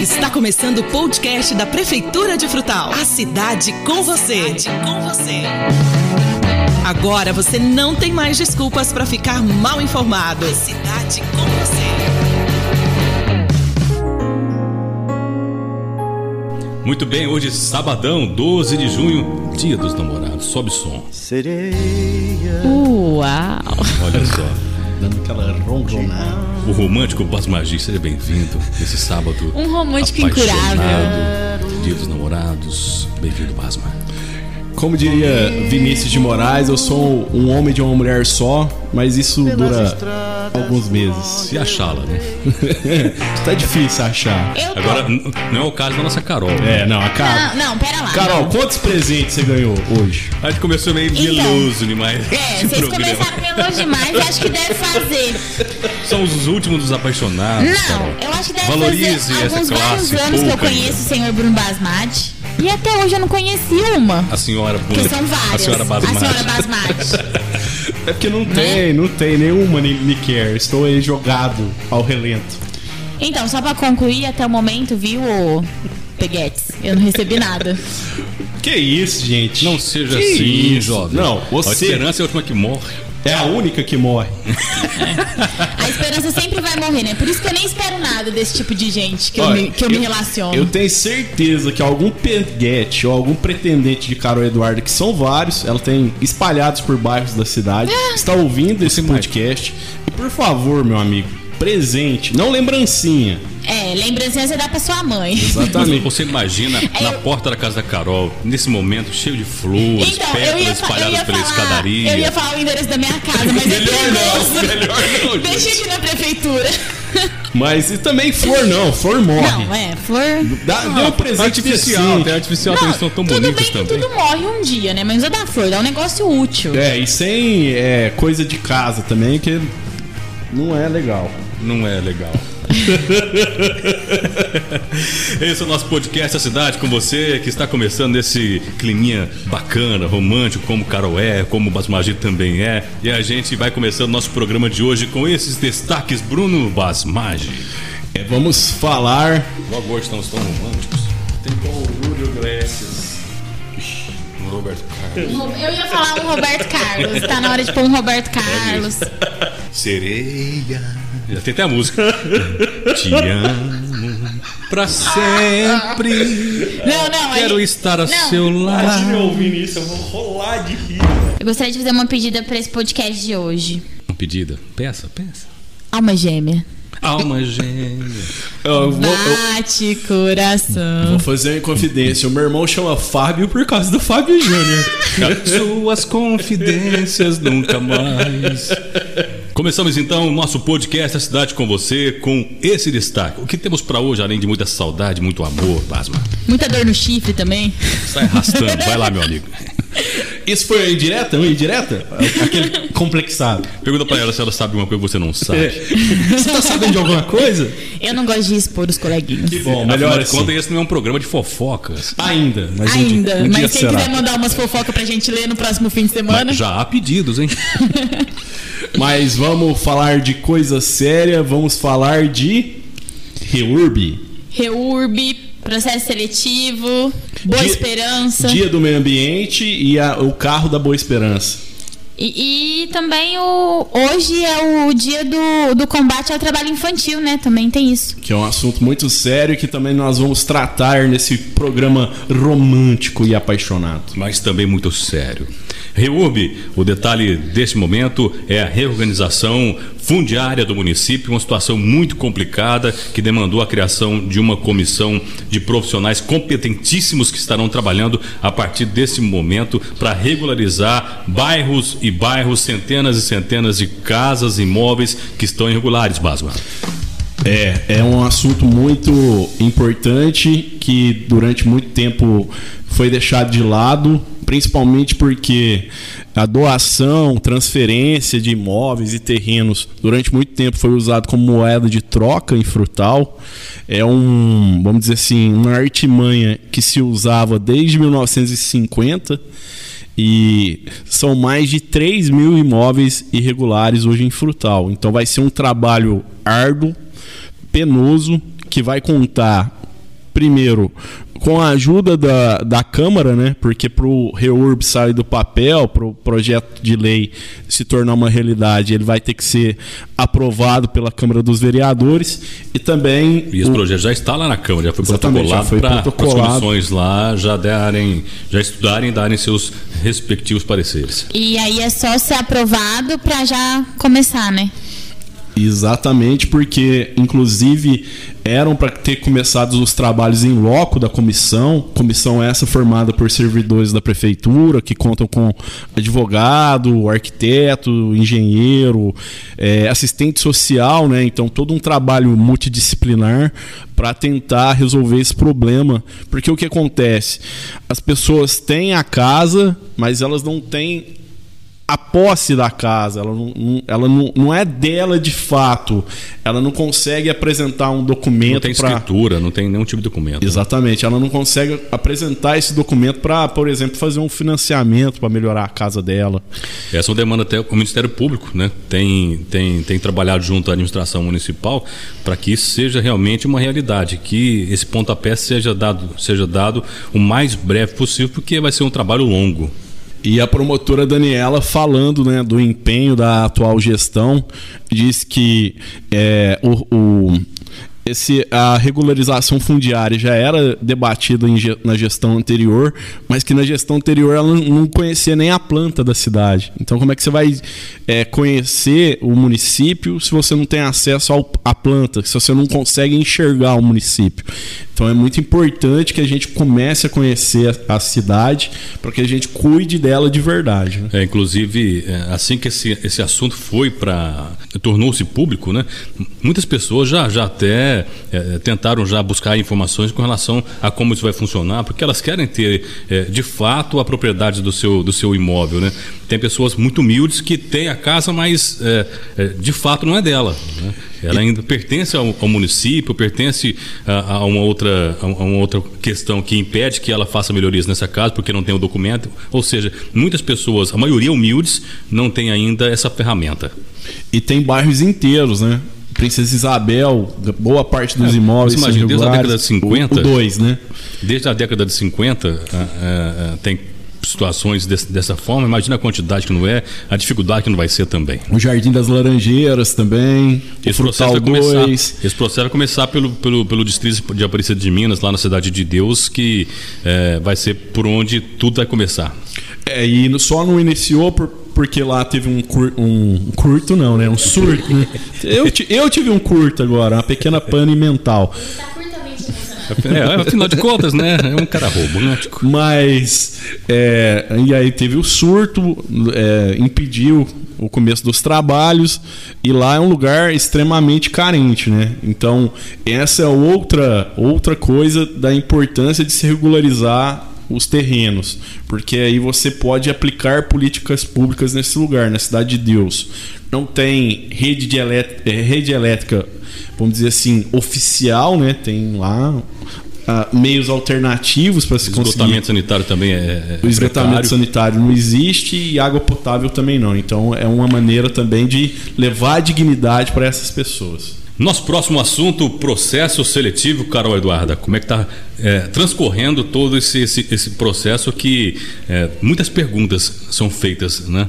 Está começando o podcast da Prefeitura de Frutal. A cidade com você. Cidade com você. Agora você não tem mais desculpas para ficar mal informado. A cidade com você. Muito bem, hoje sabadão, 12 de junho, dia dos namorados. Sobe som. Sereia. Uau! Olha só. Dando aquela ronronada. O romântico Basmagi, seja bem-vindo nesse sábado. Um romântico incurável. Dia dos namorados. Bem-vindo, Basma. Como diria Vinícius de Moraes, eu sou um homem de uma mulher só, mas isso dura alguns meses. Se achá-la, né? tá difícil achar. Eu. Agora, não é o caso da nossa Carol. É, não, a Carol. Não, não, pera lá. Carol, não. quantos presentes você ganhou hoje? A gente começou meio Então. meloso demais. É, esse vocês programa. começaram meloso demais e acho que deve fazer. São os últimos dos apaixonados. Não, Carol. eu acho que deve Valorize fazer essa alguns vários classe anos que eu pouca conheço ainda. o senhor Bruno Basmati. E até hoje eu não conheci uma. A senhora Que Bruna- são várias. A senhora Basmati. A senhora Basmati. É porque não tem, não tem nenhuma nem me quer. Estou aí jogado ao relento. Então, só pra concluir até o momento, viu, Peguetes? Eu não recebi nada. Que isso, gente? Não seja Que assim, isso? jovem. Não, A você esperança é a última que morre. É a única que morre. A esperança sempre vai morrer, né? Por isso que eu nem espero nada desse tipo de gente que, eu, Olha, me, que eu, me relaciono. Eu tenho certeza que algum peguete ou algum pretendente de Carol Eduardo, que são vários, ela tem espalhados por bairros da cidade, Ah. está ouvindo esse podcast. E por favor, meu amigo, presente, não lembrancinha. É, lembrancinha você dá pra sua mãe. Exatamente. Você imagina na Eu- porta da casa da Carol, nesse momento cheio de flores, Então, pétalas espalhadas pela falar, escadaria. eu ia falar o endereço da minha casa, mas é perigoso. melhor não, Deixa aqui na prefeitura. Mas e também flor não, flor morre. Não, é, flor. Dá, dê um presente Artificial, tem artificial, Não, eles são tão tudo bonitos bem que também. tudo morre um dia, né? Mas o da flor dá um negócio útil. É, e sem é, coisa de casa também, que não é legal. Não é legal. Esse é o nosso podcast A Cidade com você, que está começando nesse climinha bacana, romântico, como Carol é, como o Basmagi também é. E a gente vai começando nosso programa de hoje com esses destaques. Bruno Basmagi. É, vamos falar Logo hoje estamos tão românticos. Tem com Júlio Iglesias. Roberto Carlos. Eu ia falar um Roberto Carlos. Tá na hora de pôr um Roberto Carlos. Sereia. Já tem até a música. Te amo pra sempre. Não, não. Quero aí- estar ao Não. seu lado. ouvindo isso, eu vou rolar de rir. Eu gostaria de fazer uma pedida pra esse podcast de hoje. Pedida. Peça, peça. Alma gêmea. Alma gêmea. Eu vou, eu Bate coração. vou fazer uma confidência. O meu irmão chama Fábio por causa do Fábio Júnior. Suas confidências nunca mais. Começamos então o nosso podcast A Cidade com você com esse destaque. O que temos pra hoje, além de muita saudade, muito amor, Basma? Muita dor no chifre também. Sai arrastando. Vai lá, meu amigo. Isso foi indireta? Uma indireta? Aquele complexado. Pergunta pra ela se ela sabe uma coisa que você não sabe. É. Você tá sabendo de alguma coisa? Eu não gosto de expor os coleguinhas. Que bom, Afinal melhor de assim. contas, esse não é um programa de fofocas. Ainda, mas um Ainda. dia, um dia Mas quem será. quiser mandar umas fofocas pra gente ler no próximo fim de semana. Mas já há pedidos, hein? Mas vamos falar de coisa séria, vamos falar de Reurb. Reurb, processo seletivo, Boa Dia- Esperança. Dia do Meio Ambiente e a- o carro da Boa Esperança. E, e também o hoje é o dia do, do combate ao trabalho infantil, né? Também tem isso. Que é um assunto muito sério que também nós vamos tratar nesse programa romântico e apaixonado. mas também muito sério. Reurb, o detalhe deste momento é a reorganização fundiária do município, uma situação muito complicada que demandou a criação de uma comissão de profissionais competentíssimos que estarão trabalhando a partir desse momento para regularizar bairros e bairros, centenas e centenas de casas e imóveis que estão irregulares, Basma. É, é um assunto muito importante que durante muito tempo foi deixado de lado, principalmente porque a doação, transferência de imóveis e terrenos durante muito tempo foi usado como moeda de troca em Frutal. É um, vamos dizer assim, uma artimanha que se usava desde 1950 e são mais de 3 mil imóveis irregulares hoje em Frutal. Então vai ser um trabalho árduo, penoso, que vai contar primeiro, com a ajuda da, da Câmara, né? Porque para o REURB sair do papel, para o projeto de lei se tornar uma realidade, ele vai ter que ser aprovado pela Câmara dos Vereadores e também. E esse o... projeto já está lá na Câmara, já foi protocolado para as comissões lá já darem, já estudarem e darem seus respectivos pareceres. E aí é só ser aprovado para já começar, né? Exatamente, porque inclusive eram para ter começado os trabalhos em loco da comissão, comissão essa formada por servidores da prefeitura que contam com advogado, arquiteto, engenheiro, é, assistente social, né? Então todo um trabalho multidisciplinar para tentar resolver esse problema, porque o que acontece? As pessoas têm a casa, mas elas não têm a posse da casa, ela, não, ela não, não é dela de fato. Ela não consegue apresentar um documento. Não tem pra... escritura, não tem nenhum tipo de documento. Né? Exatamente, né? ela não consegue apresentar esse documento para, por exemplo, fazer um financiamento para melhorar a casa dela. Essa é uma demanda até o Ministério Público, né? Tem, tem, tem trabalhado junto à administração municipal para que isso seja realmente uma realidade, que esse pontapé seja dado, seja dado o mais breve possível, porque vai ser um trabalho longo. E a promotora Daniela, falando né, do empenho da atual gestão, diz que é, o, o esse, a regularização fundiária já era debatida em, na gestão anterior, mas que na gestão anterior ela não conhecia nem a planta da cidade. Então, como é que você vai é, conhecer o município se você não tem acesso ao, à planta, se você não consegue enxergar o município? Então, é muito importante que a gente comece a conhecer a, cidade para que a gente cuide dela de verdade. Né? É, inclusive, é, assim que esse, esse assunto foi para. tornou-se público, né? muitas pessoas já, já até é, tentaram já buscar informações com relação a como isso vai funcionar, porque elas querem ter é, de fato a propriedade do seu, do seu imóvel. Né? Tem pessoas muito humildes que têm a casa, mas é, é de fato não é dela. Né? Ela ainda pertence ao, ao município, pertence a, a, uma outra, a uma outra questão que impede que ela faça melhorias nessa casa, porque não tem o documento. Ou seja, muitas pessoas, a maioria humildes, não tem ainda essa ferramenta. E tem bairros inteiros, né? Princesa Isabel, boa parte dos é, imóveis. Imagina, desde a década de 50. O 2, né? Desde a década de 50, uh, uh, tem situações desse, dessa forma, imagina a quantidade que não é, a dificuldade que não vai ser também. O Jardim das Laranjeiras também, esse processo, vai começar, esse processo vai começar pelo, pelo, pelo distrito de Aparecida de Minas, lá na Cidade de Deus, que é, vai ser por onde tudo vai começar. É, e só não iniciou por porque lá teve um, cur, um curto, não, né? Um surto. Eu, eu tive um curto agora, uma pequena pane mental. É, afinal de contas, né? É um cara robótico. Mas, é, e aí teve o surto, é, impediu o começo dos trabalhos, e lá é um lugar extremamente carente, né? Então, essa é outra, outra coisa da importância de se regularizar os terrenos, porque aí você pode aplicar políticas públicas nesse lugar, na cidade de Deus. Não tem rede, de elétrica, eh, rede elétrica, vamos dizer assim, oficial, né? Tem lá uh, meios alternativos para se conseguir. O esgotamento sanitário também é. é o esgotamento precário. sanitário não existe e água potável também não. Então é uma maneira também de levar dignidade para essas pessoas. Nosso próximo assunto, processo seletivo, Carol Eduarda. Como é que está é, transcorrendo todo esse, esse, esse processo que é, muitas perguntas são feitas, né?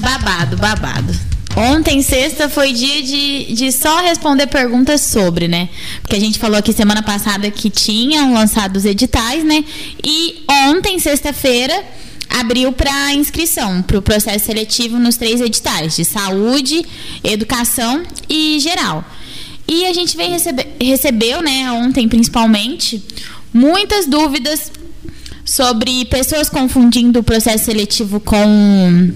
Babado, babado. Ontem, sexta, foi dia de, de só responder perguntas sobre, né? Porque a gente falou aqui semana passada que tinham lançado os editais, né? E ontem, sexta-feira, abriu para inscrição para o processo seletivo nos três editais de saúde, educação e geral. E a gente vem receber, recebeu, né, ontem principalmente, muitas dúvidas sobre pessoas confundindo o processo seletivo com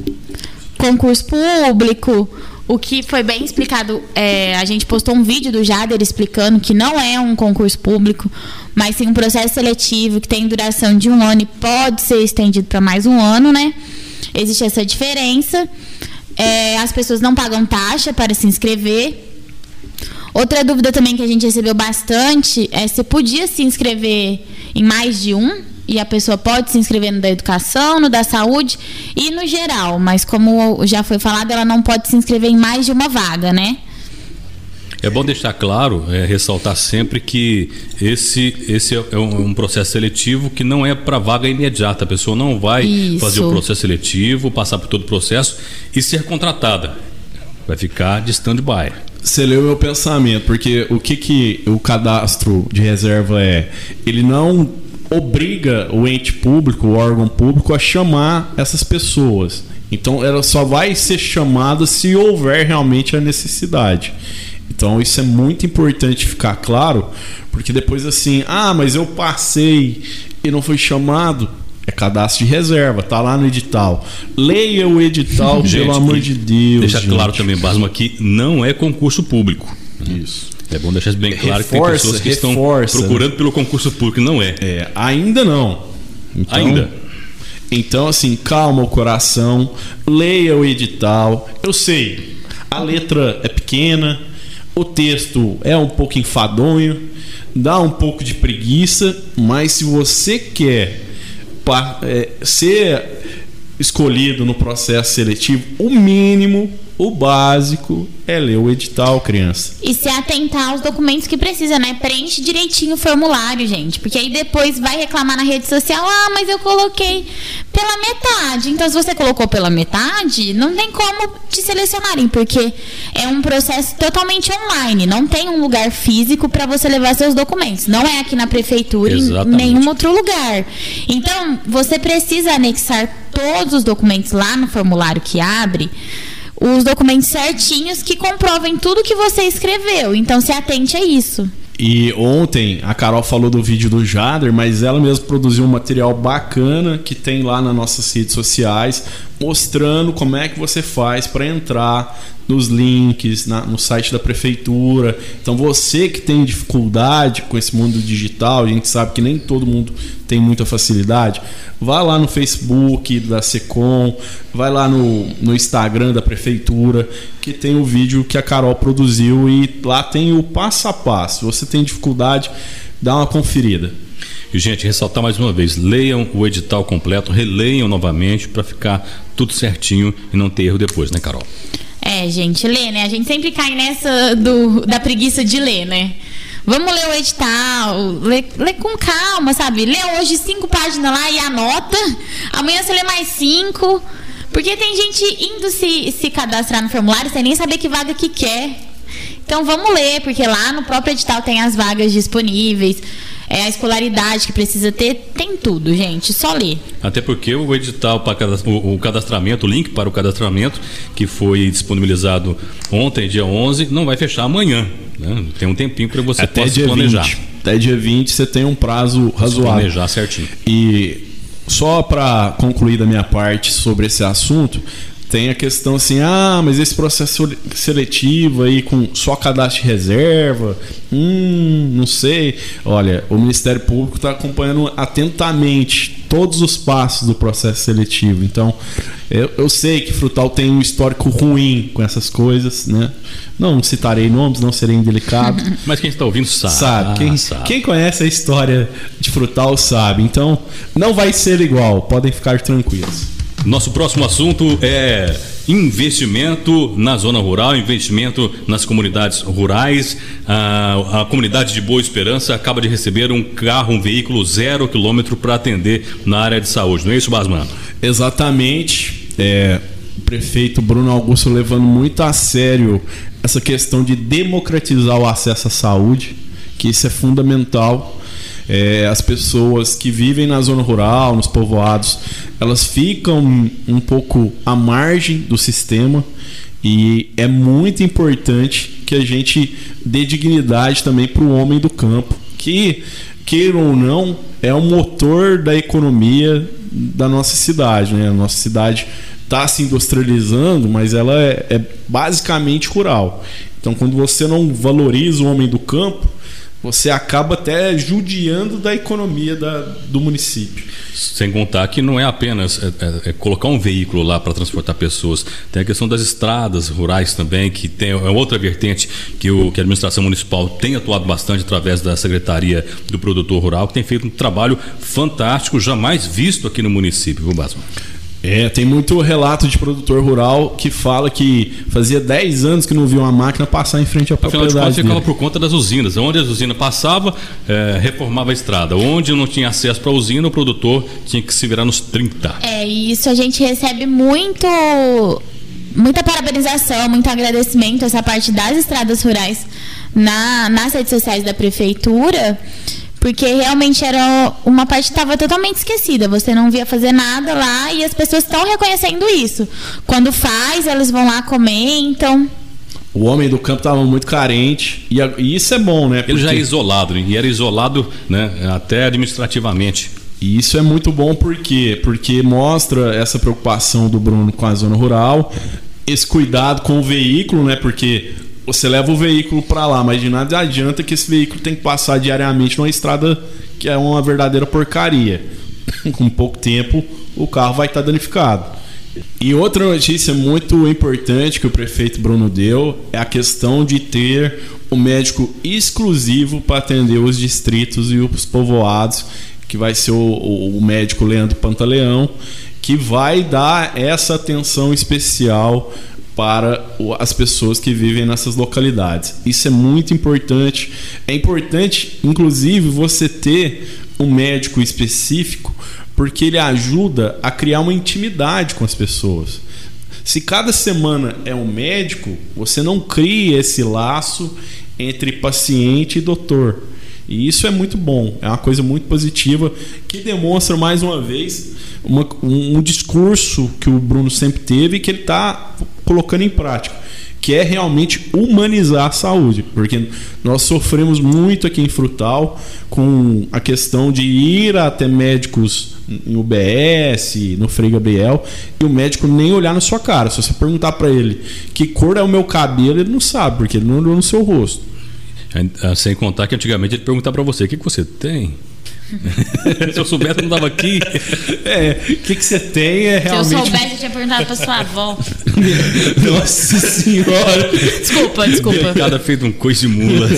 concurso público, o que foi bem explicado. É, a gente postou um vídeo do Jader explicando que não é um concurso público, mas sim um processo seletivo que tem duração de um ano e pode ser estendido para mais um ano, né? Existe essa diferença. É, as pessoas não pagam taxa para se inscrever. Outra dúvida também que a gente recebeu bastante é se podia se inscrever em mais de um e a pessoa pode se inscrever no da educação, no da saúde e no geral, mas como já foi falado, ela não pode se inscrever em mais de uma vaga, né? É bom deixar claro, é, ressaltar sempre que esse, esse é um, um processo seletivo que não é para vaga imediata. A pessoa não vai Isso. fazer o processo seletivo, passar por todo o processo e ser contratada. Vai ficar de stand-by. Você leu meu pensamento, porque o que, que o cadastro de reserva é? Ele não obriga o ente público, o órgão público, a chamar essas pessoas. Então ela só vai ser chamada se houver realmente a necessidade. Então isso é muito importante ficar claro, porque depois assim, ah, mas eu passei e não fui chamado. É cadastro de reserva, tá lá no edital. Leia o edital, Gente, pelo amor de Deus. Deixa gente. claro também, Basma, que não é concurso público. Isso. É bom deixar bem claro que tem Reforça, pessoas que reforça, estão procurando pelo concurso público. Não é. É, ainda não. Então- Ainda. Então, assim, calma o coração, leia o edital. Eu sei, a letra é pequena, o texto é um pouco enfadonho, dá um pouco de preguiça, mas se você quer é, ser escolhido no processo seletivo, o mínimo, o básico é ler o edital, criança. E se atentar aos documentos que precisa, né? Preenche direitinho o formulário, gente. Porque aí depois vai reclamar na rede social: ah, mas eu coloquei pela metade. Então, se você colocou pela metade, não tem como te selecionarem, porque é um processo totalmente online. Não tem um lugar físico para você levar seus documentos. Não é aqui na prefeitura, em Exatamente. nenhum outro lugar. Então, você precisa anexar todos os documentos lá no formulário que abre os documentos certinhos que comprovem tudo que você escreveu. Então se atente a isso. E ontem a Carol falou do vídeo do Jader, mas ela mesma produziu um material bacana que tem lá nas nossas redes sociais, mostrando como é que você faz para entrar nos links, na- no site da prefeitura. Então você que tem dificuldade com esse mundo digital, a gente sabe que nem todo mundo tem muita facilidade, vai lá no Facebook da Secom, vai lá no, no Instagram da prefeitura, que tem o vídeo que a Carol produziu e lá tem o passo a passo. Se você tem dificuldade, dá uma conferida. E, gente, ressaltar mais uma vez: leiam o edital completo, releiam novamente para ficar tudo certinho e não ter erro depois, né, Carol? É, gente, lê, né? A gente sempre cai nessa do, da preguiça de ler, né? Vamos ler o edital, lê, lê com calma, sabe? Lê hoje cinco páginas lá e anota. Amanhã você lê mais cinco. Porque tem gente indo se, se cadastrar no formulário sem nem saber que vaga que quer. Então vamos ler, porque lá no próprio edital tem as vagas disponíveis, é a escolaridade que precisa ter, tem tudo, gente. Só ler. Até porque o edital para o, o cadastramento, o link para o cadastramento, que foi disponibilizado ontem, dia 11, não vai fechar amanhã. né? Tem um tempinho para você Até possa dia planejar. 20. Até dia 20 você tem um prazo razoável. planejar certinho. E só para concluir da minha parte sobre esse assunto, tem a questão assim: ah, mas esse processo seletivo aí com só cadastro de reserva, hum, não sei. Olha, o Ministério Público está acompanhando atentamente todos os passos do processo seletivo. Então, eu, eu sei que Frutal tem um histórico ruim com essas coisas, né? Não citarei nomes, não serei indelicado. Mas quem está ouvindo sabe. Sabe, quem, sabe. quem conhece a história de Frutal sabe. Então, não vai ser igual, podem ficar tranquilos. Nosso próximo assunto é investimento na zona rural, investimento nas comunidades rurais. A, a comunidade de Boa Esperança acaba de receber um carro, um veículo zero quilômetro para atender na área de saúde. Não é isso, Basman? Exatamente. É, o prefeito Bruno Augusto levando muito a sério essa questão de democratizar o acesso à saúde, que isso é fundamental. É, as pessoas que vivem na zona rural, nos povoados, elas ficam um pouco à margem do sistema e é muito importante que a gente dê dignidade também para o homem do campo, que, queira ou não, é o motor da economia da nossa cidade. Né? A nossa cidade está se industrializando, mas ela é, é basicamente rural. Então, quando você não valoriza o homem do campo, você acaba até judiando da economia da, do município. Sem contar que não é apenas é, é, é colocar um veículo lá para transportar pessoas, tem a questão das estradas rurais também, que tem é outra vertente que, o, que a administração municipal tem atuado bastante através da Secretaria do Produtor Rural, que tem feito um trabalho fantástico, jamais visto aqui no município, viu, Basman? É, tem muito relato de produtor rural que fala que fazia 10 anos que não via uma máquina passar em frente à Afinal de propriedade contas, ficava por conta das usinas. Onde as usinas passavam, eh, reformava a estrada. Onde não tinha acesso para a usina, o produtor tinha que se virar nos 30. É, e isso a gente recebe muito. Muita parabenização, muito agradecimento, essa parte das estradas rurais na, nas redes sociais da prefeitura, porque realmente era uma parte que estava totalmente esquecida. Você não via fazer nada lá e as pessoas estão reconhecendo isso. Quando faz, elas vão lá, comentam. O homem do campo estava muito carente e, a- e isso é bom, né? Ele já é Porque- isolado, né? e era isolado né, até administrativamente. E isso é muito bom por quê? Porque mostra essa preocupação do Bruno com a zona rural, esse cuidado com o veículo, né? Porque você leva o veículo para lá, mas de nada adianta que esse veículo tem que passar diariamente numa estrada que é uma verdadeira porcaria. com pouco tempo, o carro vai estar danificado. E outra notícia muito importante que o prefeito Bruno deu é a questão de ter um médico exclusivo para atender os distritos e os povoados, que vai ser o, o- o médico Leandro Pantaleão, que vai dar essa atenção especial para as pessoas que vivem nessas localidades. Isso é muito importante. É importante, inclusive, você ter um médico específico, porque ele ajuda a criar uma intimidade com as pessoas. Se cada semana é um médico, você não cria esse laço entre paciente e doutor. E isso é muito bom, é uma coisa muito positiva que demonstra mais uma vez uma- um, um discurso que o Bruno sempre teve e que ele está colocando em prática, que é realmente humanizar a saúde, porque nós sofremos muito aqui em Frutal com a questão de ir até médicos em UBS, no Frei Gabriel, e o médico nem olhar na sua cara. Se você perguntar para ele que cor é o meu cabelo, ele não sabe, porque ele não olhou no seu rosto. Ah, Sem contar que antigamente ele perguntava para você: o que, que você tem? Se eu soubesse, eu não estava aqui. É, o que, que você tem é Se eu realmente. soubesse, eu tinha perguntado pra sua avó. Nossa senhora! Desculpa, desculpa. Cada feito um coice de mula.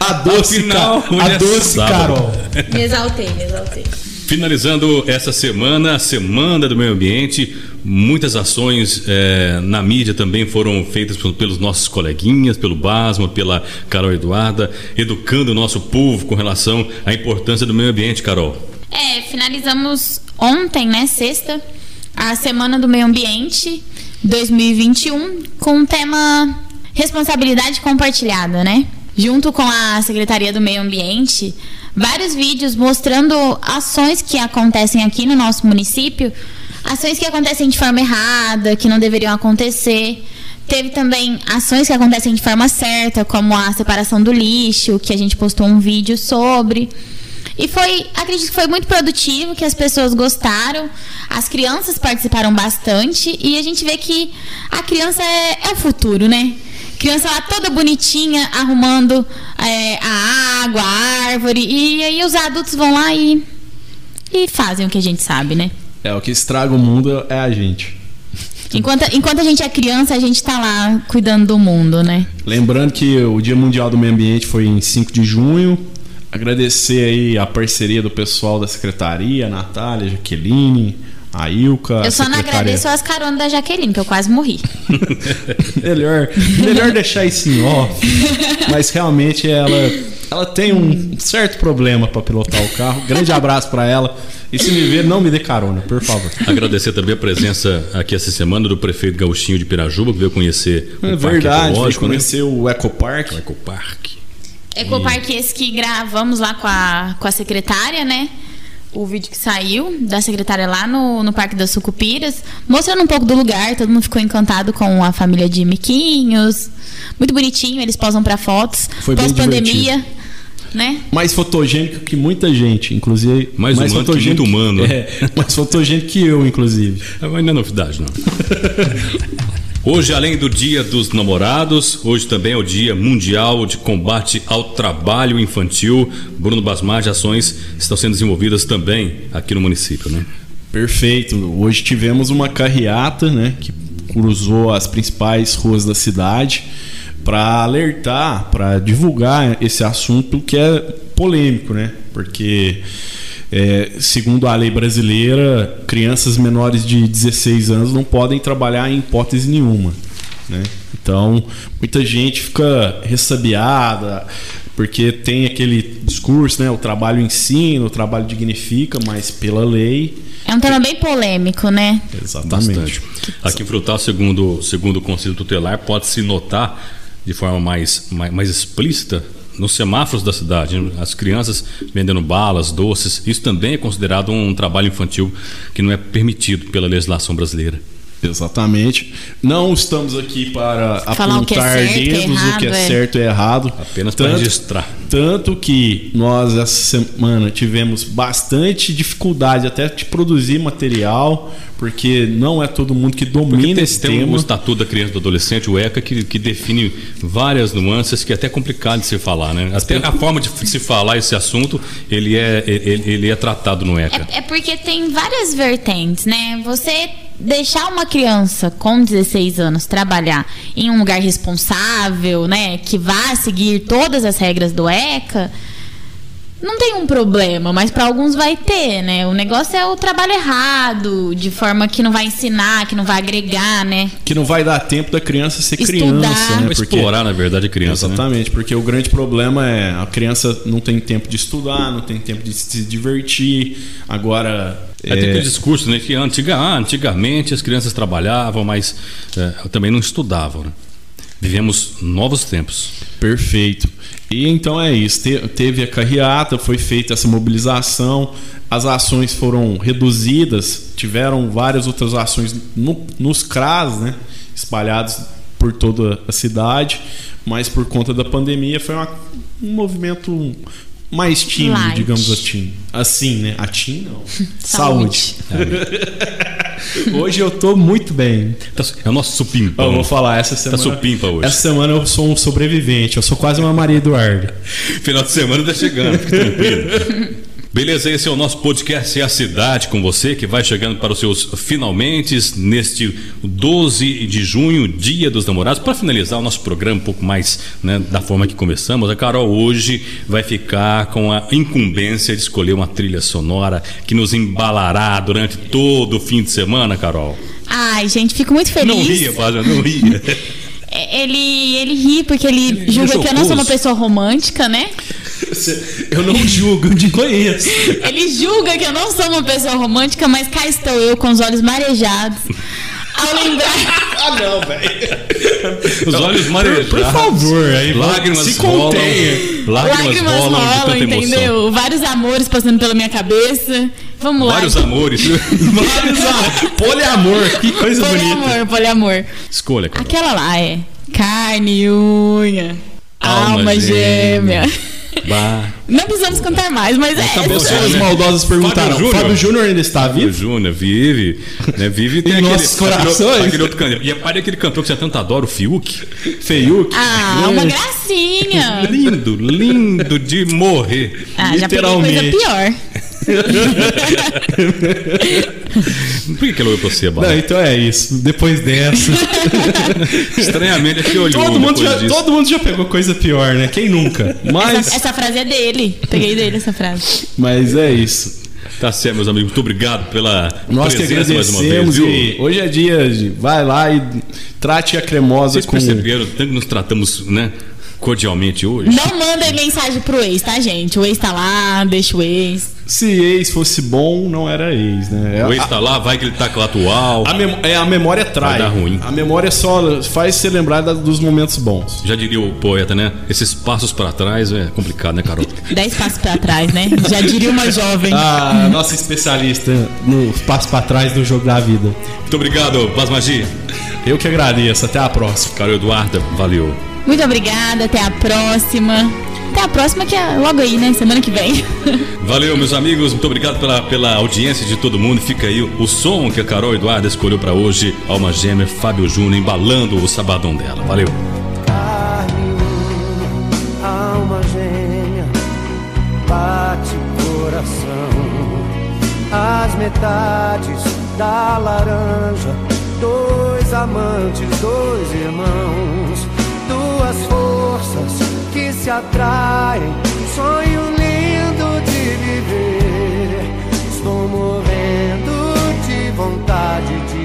A doce, Afinal, Ca- a é doce sábado. Carol. Me exaltei, me exaltei. Finalizando essa semana, a Semana do Meio Ambiente, muitas ações eh, na mídia também foram feitas pel- pelos nossos coleguinhas, pelo Basma, pela Carol Eduarda, educando o nosso povo com relação à importância do meio ambiente, Carol. É, finalizamos ontem, né, sexta, a Semana do Meio Ambiente 2021 com o tema responsabilidade compartilhada, né? Junto com a Secretaria do Meio Ambiente, vários vídeos mostrando ações que acontecem aqui no nosso município, ações que acontecem de forma errada, que não deveriam acontecer. Teve também ações que acontecem de forma certa, como a separação do lixo, que a gente postou um vídeo sobre. E foi, acredito que foi muito produtivo, que as pessoas gostaram, as crianças participaram bastante e a gente vê que a criança é, é o futuro, né? Criança lá toda bonitinha, arrumando é, a água, a árvore, e aí os adultos vão lá e, e fazem o que a gente sabe, né? É, o que estraga o mundo é a gente. Enquanto, enquanto a gente é criança, a gente tá lá cuidando do mundo, né? Lembrando que o Dia Mundial do Meio Ambiente foi em 5 de junho. Agradecer aí a parceria do pessoal da secretaria, a Natália, a Jaqueline, a Ilka. Eu só não secretária- agradeço as caronas da Jaqueline, que eu quase morri. melhor, melhor deixar isso em off. Mas realmente ela, ela tem um certo problema para pilotar o carro. Grande abraço para ela. E se me ver, não me dê carona, por favor. Agradecer também a presença aqui essa semana do prefeito Gauchinho de Pirajuba, que veio conhecer o É Parque verdade, vai Ecológico, né? conhecer o Ecopark. O Ecoparque. Ecopark esse que gravamos lá com a, com a secretária, né? O vídeo que saiu da secretária lá no, no Parque das Sucupiras, mostrando um pouco do lugar, todo mundo ficou encantado com a família de miquinhos. Muito bonitinho, eles posam para fotos. Foi bem Pós-pandemia, né? Mais fotogênico que muita gente, inclusive. Mais humano que muito humano. É, mais fotogênico que eu, inclusive. Mas não é novidade, não. Hoje, além do Dia dos Namorados, hoje também é o Dia Mundial de Combate ao Trabalho Infantil. Bruno Basmar, ações estão sendo desenvolvidas também aqui no município, né? Perfeito. Hoje tivemos uma carreata, né, que cruzou as principais ruas da cidade para alertar, para divulgar esse assunto que é polêmico, né? Porque é, segundo a lei brasileira, crianças menores de 16 anos não podem trabalhar em hipótese nenhuma. Né? Então, muita gente fica ressabiada, porque tem aquele discurso, né? O trabalho ensina, o trabalho dignifica, mas pela lei. É um tema bem polêmico, né? Exatamente. Bastante. Aqui em Frutal, segundo, segundo o Conselho Tutelar, pode-se notar de forma mais, mais, mais explícita nos semáforos da cidade, as crianças vendendo balas, doces, isso também é considerado um trabalho infantil que não é permitido pela legislação brasileira. Exatamente. Não estamos aqui para Falar o que é apontar certo, dedos, o que é, errado, é. certo e errado. Apenas para registrar. Tanto que nós essa semana tivemos bastante dificuldade até de produzir material, porque não é todo mundo que domina tem, esse tem tema. o Estatuto da Criança e do Adolescente, o ECA, que, que define várias nuances que é até complicado de se falar, né? Até a forma de se falar esse assunto, ele é, ele, ele é tratado no ECA. É, é porque tem várias vertentes, né? Você deixar uma criança com 16 anos trabalhar em um lugar responsável, né, que vá seguir todas as regras do ECA, não tem um problema, mas para alguns vai ter, né? O negócio é o trabalho errado, de forma que não vai ensinar, que não vai agregar, né? Que não vai dar tempo da criança ser Estudar. criança, né? Vai explorar, na verdade, a criança, né? Exatamente, porque o grande problema é a criança não tem tempo de estudar, não tem tempo de se divertir. Agora. É, tem aquele discurso, né? Que antiga, ah, antigamente as crianças trabalhavam, mas é, também não estudavam, né? Vivemos novos tempos. Perfeito. E então é isso. Te- teve a carreata, foi feita essa mobilização, as ações foram reduzidas, tiveram várias outras ações no- nos CRAS, né? Espalhados por toda a cidade, mas por conta da pandemia foi uma- um movimento mais tímido, Light. digamos assim. Assim, né? Atim não. Saúde. Hoje eu tô muito bem. Tá- É o nosso supimpão. Eu vou falar, essa semana. supimpa hoje. Essa semana eu sou um sobrevivente. Eu sou quase uma Maria Eduarda. Final de semana tá chegando, fique tranquilo. Beleza, esse é o nosso podcast É a Cidade com você, que vai chegando para os seus finalmente neste 12 de junho, Dia dos Namorados. Para finalizar o nosso programa um pouco mais né, da forma que começamos, a Carol hoje vai ficar com a incumbência de escolher uma trilha sonora que nos embalará durante todo o fim de semana, Carol. Ai, gente, fico muito feliz. Não ria, Página, não ria. É, Ele, ele ri porque ele, Ele julga que eu não sou uma pessoa romântica, né? Eu não julgo, eu te conheço. Ele julga que eu não sou uma pessoa romântica, mas cá estou eu com os olhos marejados. Ao lembrar. Ah, não, velho. Os olhos marejados. Por favor, aí Lágrimas se rolam. contenha. Lágrimas, Lágrimas rolam, emoção. entendeu? Vários amores passando pela minha cabeça. Vamos lá. Vários amores. Vários amor. Poliamor, que coisa bonita. Poliamor, poliamor. Escolha, Carol. Aquela lá é carne e unha, Alma alma, gêmea. gêmea. Bah. Não precisamos cantar mais, mas é. Acabou essa- Pessoas né? maldosas perguntaram: Fábio Júnior. Fábio Júnior ainda está Fábio vivo? Júnior vive, né? Vive e tem Em aquele, nossos aquele, outro- corações. aquele outro cantor. E é pai daquele cantor que você tanto adora, o Fiuk. Feiuque? Ah, uma É. gracinha. Lindo, lindo de morrer. Ah, já peguei coisa Literalmente. pior. Por que que ela olhou pra você, Não, Bala? então é isso. Depois dessa. Estranhamente, aqui olhou todo, mundo já, disso. todo mundo já pegou coisa pior, né? Quem nunca? Mas, Essa, essa frase é dele. Peguei dele essa frase. mas é isso. Tá certo, meus amigos. Muito obrigado pela Nós que presença mais uma vez. viu? e hoje é dia de vai lá e trate a cremosa Vocês com perceberam tanto que nos tratamos, né? Cordialmente hoje. Não mandem mensagem pro ex, tá, gente? O ex tá lá, deixa o ex. se ex fosse bom, não era ex, né? O ex tá lá, vai que ele tá com a atual. A, mem- é, a memória trai. Vai dar ruim. A memória só faz você lembrar dos momentos bons. Já diria o poeta, né? Esses passos pra trás é complicado, né, Carol? Dez passos pra trás, né? Já diria uma jovem. A nossa especialista no passo pra trás do jogo da vida. Muito obrigado, Paz Magia. Eu que agradeço. Até a próxima. Carol Eduarda, valeu. Muito obrigada, até a próxima. Até a próxima, que é logo aí, né? Semana que vem. Valeu, meus amigos. Muito obrigado pela, pela audiência de todo mundo. Fica aí o som que a Carol Eduarda escolheu pra hoje. Alma Gêmea, Fábio Júnior, embalando o sabadão dela. Valeu. carne, alma gêmea, bate coração. As metades da laranja, dois amantes, dois irmãos, duas forças que se atraem. Sonho lindo de viver. Estou morrendo de vontade de